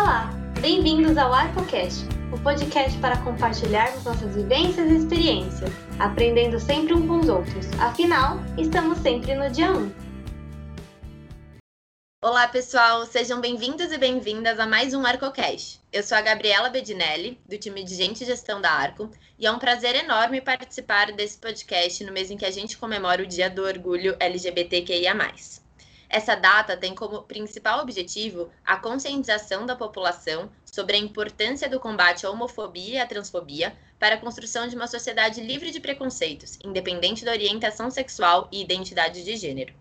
Olá, bem-vindos ao ArcoCast, o podcast para compartilharmos nossas vivências e experiências, aprendendo sempre um com os outros. Afinal, estamos sempre no dia 1. Olá, pessoal, sejam bem-vindos e bem-vindas a mais um ArcoCast. Eu sou a Gabriela Bedinelli, do time de Gente e Gestão da Arco, e é um prazer enorme participar desse podcast no mês em que a gente comemora o Dia do Orgulho LGBTQIA. Essa data tem como principal objetivo a conscientização da população sobre a importância do combate à homofobia e à transfobia para a construção de uma sociedade livre de preconceitos, independente da orientação sexual e identidade de gênero.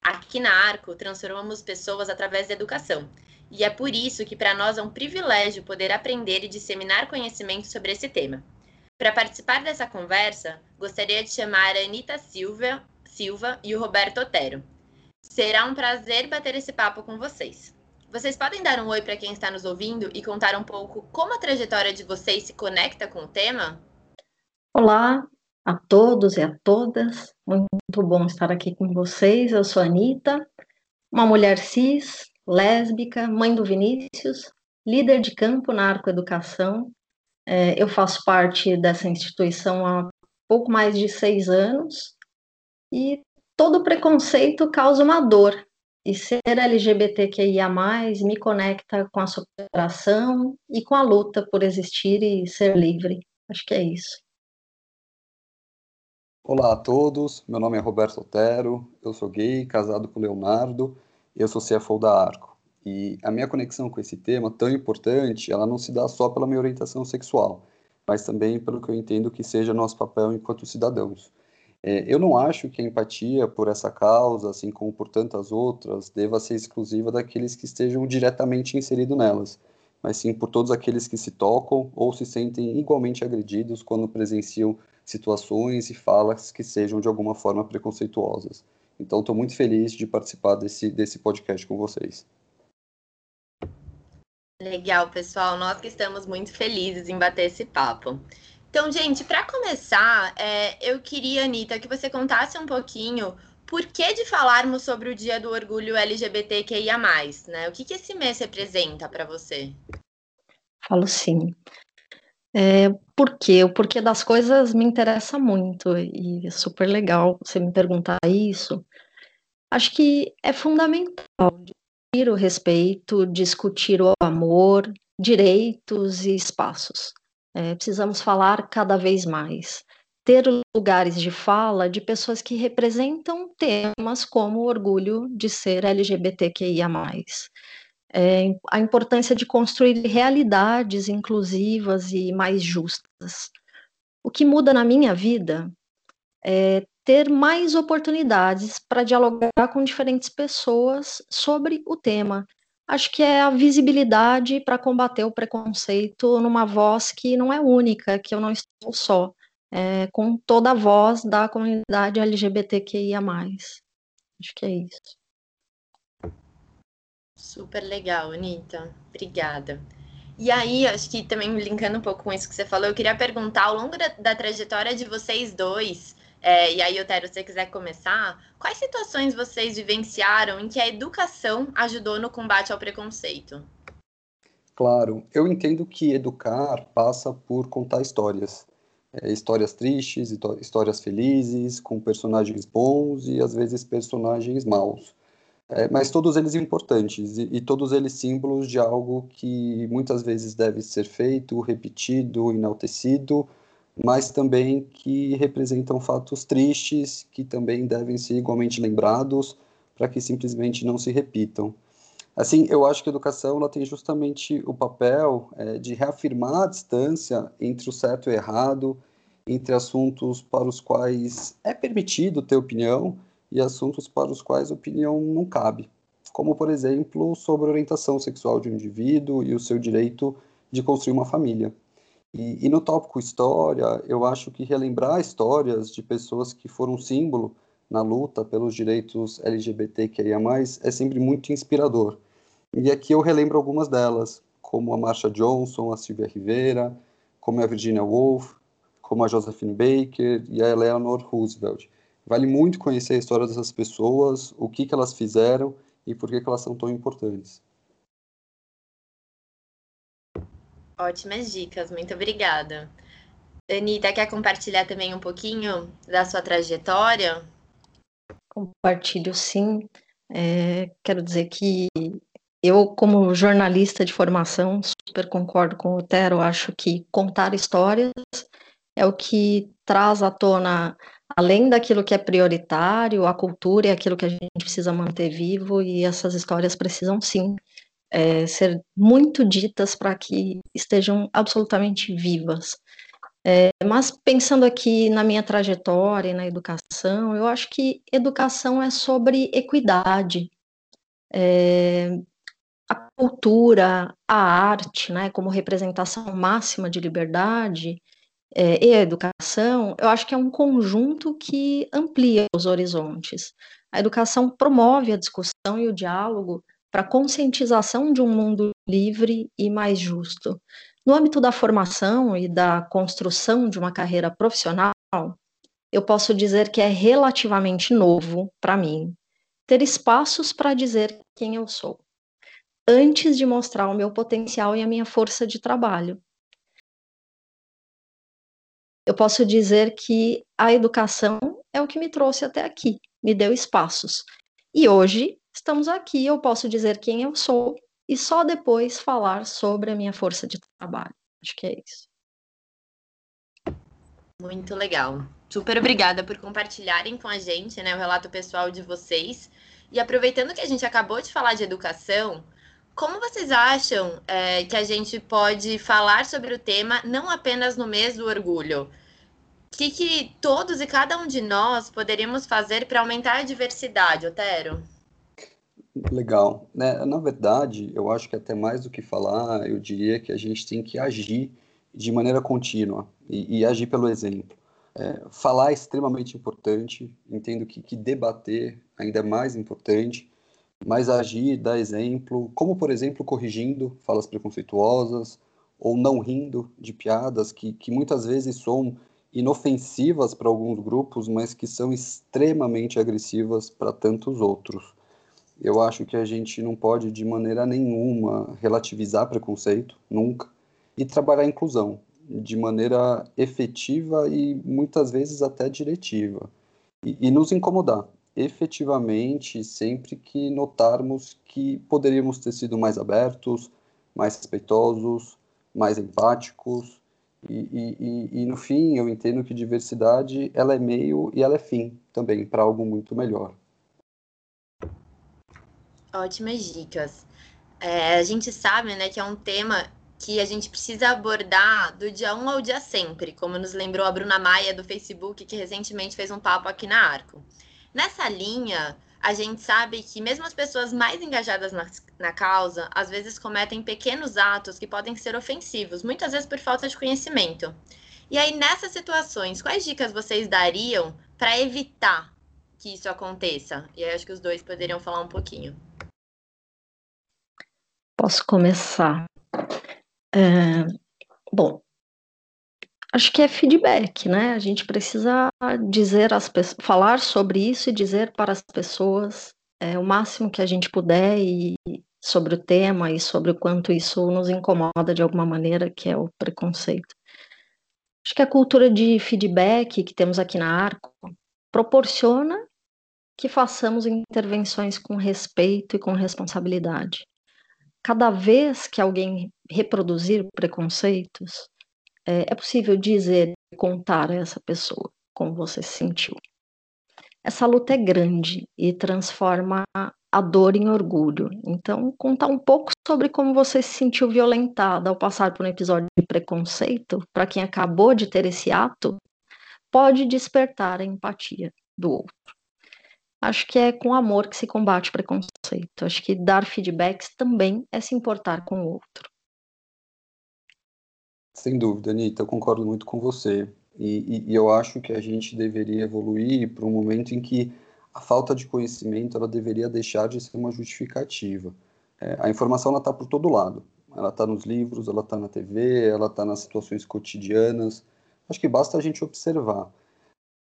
Aqui na Arco, transformamos pessoas através da educação, e é por isso que para nós é um privilégio poder aprender e disseminar conhecimento sobre esse tema. Para participar dessa conversa, gostaria de chamar a Anitta Silva, Silva e o Roberto Otero. Será um prazer bater esse papo com vocês. Vocês podem dar um oi para quem está nos ouvindo e contar um pouco como a trajetória de vocês se conecta com o tema? Olá a todos e a todas. Muito bom estar aqui com vocês. Eu sou a Anitta, uma mulher cis, lésbica, mãe do Vinícius, líder de campo na Arcoeducação. É, eu faço parte dessa instituição há pouco mais de seis anos e todo preconceito causa uma dor. E ser LGBTQIA, me conecta com a superação e com a luta por existir e ser livre. Acho que é isso. Olá a todos, meu nome é Roberto Otero, eu sou gay, casado com Leonardo e eu sou CFO da Arco. E a minha conexão com esse tema tão importante, ela não se dá só pela minha orientação sexual, mas também pelo que eu entendo que seja nosso papel enquanto cidadãos. É, eu não acho que a empatia por essa causa, assim como por tantas outras, deva ser exclusiva daqueles que estejam diretamente inseridos nelas, mas sim por todos aqueles que se tocam ou se sentem igualmente agredidos quando presenciam situações e falas que sejam de alguma forma preconceituosas. Então, estou muito feliz de participar desse, desse podcast com vocês. Legal, pessoal. Nós que estamos muito felizes em bater esse papo. Então, gente, para começar, é, eu queria, Anitta, que você contasse um pouquinho por que de falarmos sobre o Dia do Orgulho LGBTQIA+, né? O que, que esse mês representa para você? Falo sim. É, por quê? O porquê das coisas me interessa muito e é super legal você me perguntar isso. Acho que é fundamental discutir o respeito, discutir o amor, direitos e espaços. É, precisamos falar cada vez mais. Ter lugares de fala de pessoas que representam temas como o orgulho de ser LGBTQIA. É, a importância de construir realidades inclusivas e mais justas. O que muda na minha vida é ter mais oportunidades para dialogar com diferentes pessoas sobre o tema, acho que é a visibilidade para combater o preconceito numa voz que não é única, que eu não estou só, é, com toda a voz da comunidade LGBTQIA. Acho que é isso. Super legal, Anitta. Obrigada. E aí, acho que também linkando um pouco com isso que você falou, eu queria perguntar, ao longo da, da trajetória de vocês dois, é, e aí, Otero, se você quiser começar, quais situações vocês vivenciaram em que a educação ajudou no combate ao preconceito? Claro, eu entendo que educar passa por contar histórias. É, histórias tristes, histórias felizes, com personagens bons e às vezes personagens maus. É, mas todos eles importantes e, e, todos eles símbolos de algo que muitas vezes deve ser feito, repetido, enaltecido, mas também que representam fatos tristes que também devem ser igualmente lembrados para que simplesmente não se repitam. Assim, eu acho que a educação ela tem justamente o papel é, de reafirmar a distância entre o certo e o errado, entre assuntos para os quais é permitido ter opinião e assuntos para os quais opinião não cabe, como, por exemplo, sobre orientação sexual de um indivíduo e o seu direito de construir uma família. E, e, no tópico história, eu acho que relembrar histórias de pessoas que foram símbolo na luta pelos direitos LGBTQIA+, é sempre muito inspirador. E aqui eu relembro algumas delas, como a Marsha Johnson, a Silvia Rivera, como a Virginia Woolf, como a Josephine Baker e a Eleanor Roosevelt. Vale muito conhecer a história dessas pessoas, o que, que elas fizeram e por que, que elas são tão importantes. Ótimas dicas, muito obrigada. Anitta, quer compartilhar também um pouquinho da sua trajetória? Compartilho sim. É, quero dizer que eu, como jornalista de formação, super concordo com o Otero, acho que contar histórias é o que traz à tona, além daquilo que é prioritário, a cultura é aquilo que a gente precisa manter vivo, e essas histórias precisam sim é, ser muito ditas para que estejam absolutamente vivas. É, mas pensando aqui na minha trajetória e na educação, eu acho que educação é sobre equidade. É, a cultura, a arte, né, como representação máxima de liberdade, é, e a educação, eu acho que é um conjunto que amplia os horizontes. A educação promove a discussão e o diálogo para conscientização de um mundo livre e mais justo. No âmbito da formação e da construção de uma carreira profissional, eu posso dizer que é relativamente novo para mim ter espaços para dizer quem eu sou, antes de mostrar o meu potencial e a minha força de trabalho. Eu posso dizer que a educação é o que me trouxe até aqui, me deu espaços. E hoje estamos aqui, eu posso dizer quem eu sou e só depois falar sobre a minha força de trabalho. Acho que é isso. Muito legal. Super obrigada por compartilharem com a gente né, o relato pessoal de vocês. E aproveitando que a gente acabou de falar de educação, como vocês acham é, que a gente pode falar sobre o tema não apenas no mês do orgulho? O que, que todos e cada um de nós poderíamos fazer para aumentar a diversidade, Otero? Legal. Né? Na verdade, eu acho que até mais do que falar, eu diria que a gente tem que agir de maneira contínua e, e agir pelo exemplo. É, falar é extremamente importante, entendo que, que debater ainda é mais importante, mas agir, dar exemplo, como por exemplo corrigindo falas preconceituosas ou não rindo de piadas que, que muitas vezes são inofensivas para alguns grupos, mas que são extremamente agressivas para tantos outros eu acho que a gente não pode, de maneira nenhuma, relativizar preconceito, nunca, e trabalhar a inclusão de maneira efetiva e muitas vezes até diretiva. E, e nos incomodar, efetivamente, sempre que notarmos que poderíamos ter sido mais abertos, mais respeitosos, mais empáticos. E, e, e, no fim, eu entendo que diversidade ela é meio e ela é fim também para algo muito melhor. Ótimas dicas. É, a gente sabe, né, que é um tema que a gente precisa abordar do dia 1 ao dia sempre, como nos lembrou a Bruna Maia do Facebook, que recentemente fez um papo aqui na Arco. Nessa linha, a gente sabe que mesmo as pessoas mais engajadas na, na causa, às vezes cometem pequenos atos que podem ser ofensivos, muitas vezes por falta de conhecimento. E aí, nessas situações, quais dicas vocês dariam para evitar que isso aconteça? E aí, acho que os dois poderiam falar um pouquinho. Posso começar? É, bom, acho que é feedback, né? A gente precisa dizer as falar sobre isso e dizer para as pessoas é, o máximo que a gente puder e sobre o tema e sobre o quanto isso nos incomoda de alguma maneira, que é o preconceito. Acho que a cultura de feedback que temos aqui na Arco proporciona que façamos intervenções com respeito e com responsabilidade cada vez que alguém reproduzir preconceitos, é, é possível dizer e contar a essa pessoa como você se sentiu. Essa luta é grande e transforma a dor em orgulho. Então, contar um pouco sobre como você se sentiu violentada ao passar por um episódio de preconceito, para quem acabou de ter esse ato, pode despertar a empatia do outro. Acho que é com amor que se combate o preconceito. Acho que dar feedbacks também é se importar com o outro. Sem dúvida, Anitta, eu concordo muito com você. E, e, e eu acho que a gente deveria evoluir para um momento em que a falta de conhecimento ela deveria deixar de ser uma justificativa. É, a informação está por todo lado. Ela está nos livros, ela está na TV, ela está nas situações cotidianas. Acho que basta a gente observar.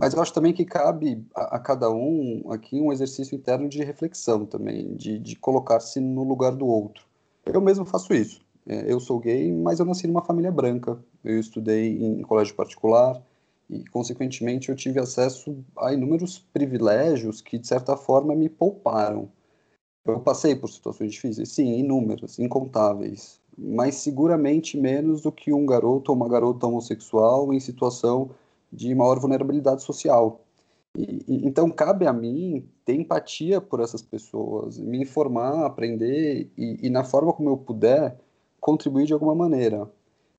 Mas eu acho também que cabe a, a cada um aqui um exercício interno de reflexão também, de, de colocar-se no lugar do outro. Eu mesmo faço isso. É, eu sou gay, mas eu nasci numa família branca. Eu estudei em colégio particular e, consequentemente, eu tive acesso a inúmeros privilégios que, de certa forma, me pouparam. Eu passei por situações difíceis, sim, inúmeras, incontáveis, mas seguramente menos do que um garoto ou uma garota homossexual em situação de maior vulnerabilidade social. E, e, então cabe a mim ter empatia por essas pessoas, me informar, aprender e, e na forma como eu puder contribuir de alguma maneira.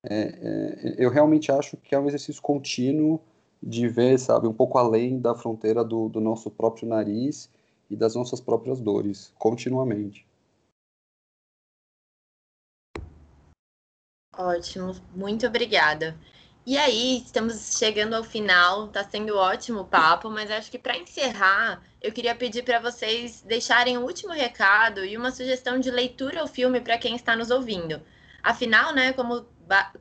É, é, eu realmente acho que é um exercício contínuo de ver, sabe, um pouco além da fronteira do, do nosso próprio nariz e das nossas próprias dores, continuamente. Ótimo, muito obrigada. E aí, estamos chegando ao final, está sendo ótimo papo, mas acho que para encerrar, eu queria pedir para vocês deixarem o um último recado e uma sugestão de leitura ao filme para quem está nos ouvindo. Afinal, né, como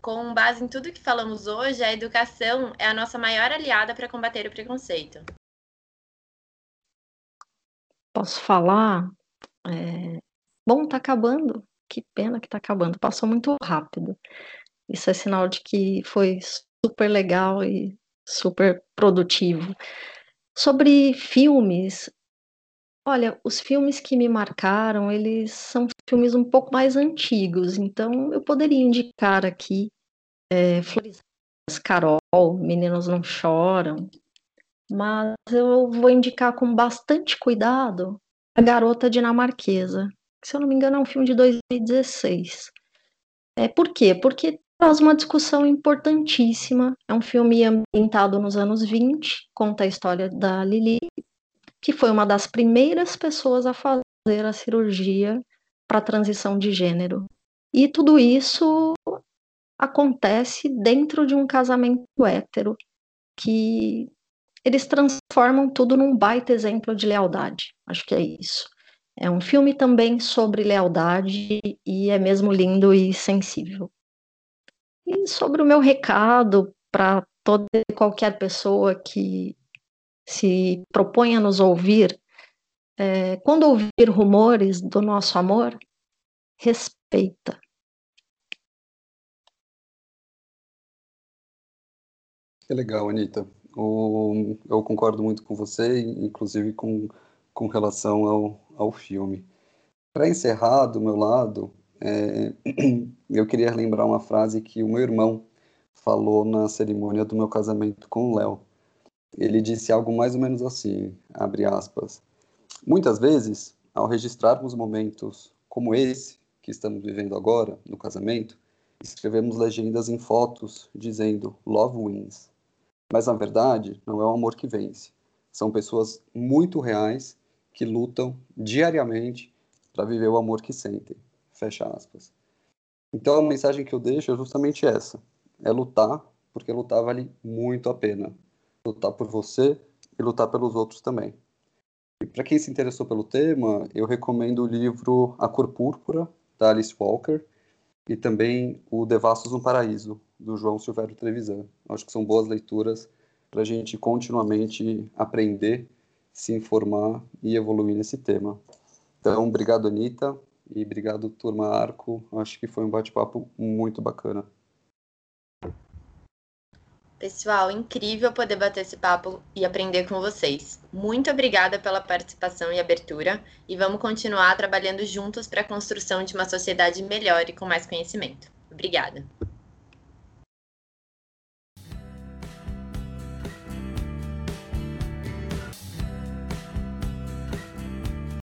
com base em tudo que falamos hoje, a educação é a nossa maior aliada para combater o preconceito. Posso falar? É... Bom, tá acabando. Que pena que tá acabando. Passou muito rápido. Isso é sinal de que foi super legal e super produtivo. Sobre filmes, olha, os filmes que me marcaram, eles são filmes um pouco mais antigos, então eu poderia indicar aqui é, Flores Carol, Meninos Não Choram, mas eu vou indicar com bastante cuidado A Garota Dinamarquesa, que, se eu não me engano é um filme de 2016. É, por quê? Porque traz uma discussão importantíssima. É um filme ambientado nos anos 20, conta a história da Lili, que foi uma das primeiras pessoas a fazer a cirurgia para transição de gênero. E tudo isso acontece dentro de um casamento hétero, que eles transformam tudo num baita exemplo de lealdade. Acho que é isso. É um filme também sobre lealdade e é mesmo lindo e sensível. E sobre o meu recado para toda e qualquer pessoa que se propõe a nos ouvir, é, quando ouvir rumores do nosso amor, respeita. É legal, Anitta. O, eu concordo muito com você, inclusive com, com relação ao, ao filme. Para encerrar, do meu lado, é, eu queria lembrar uma frase que o meu irmão falou na cerimônia do meu casamento com o Léo. Ele disse algo mais ou menos assim, abre aspas. Muitas vezes, ao registrarmos momentos como esse que estamos vivendo agora no casamento, escrevemos legendas em fotos dizendo Love wins. Mas na verdade, não é o amor que vence. São pessoas muito reais que lutam diariamente para viver o amor que sentem. Fecha aspas. Então a mensagem que eu deixo é justamente essa: é lutar, porque lutar vale muito a pena. Lutar por você e lutar pelos outros também. E para quem se interessou pelo tema, eu recomendo o livro A Cor Púrpura, da Alice Walker, e também o Devassos no Paraíso, do João Silvério Trevisan. Acho que são boas leituras para a gente continuamente aprender, se informar e evoluir nesse tema. Então, obrigado, Anitta. E obrigado, turma Arco. Acho que foi um bate-papo muito bacana. Pessoal, incrível poder bater esse papo e aprender com vocês. Muito obrigada pela participação e abertura e vamos continuar trabalhando juntos para a construção de uma sociedade melhor e com mais conhecimento. Obrigada.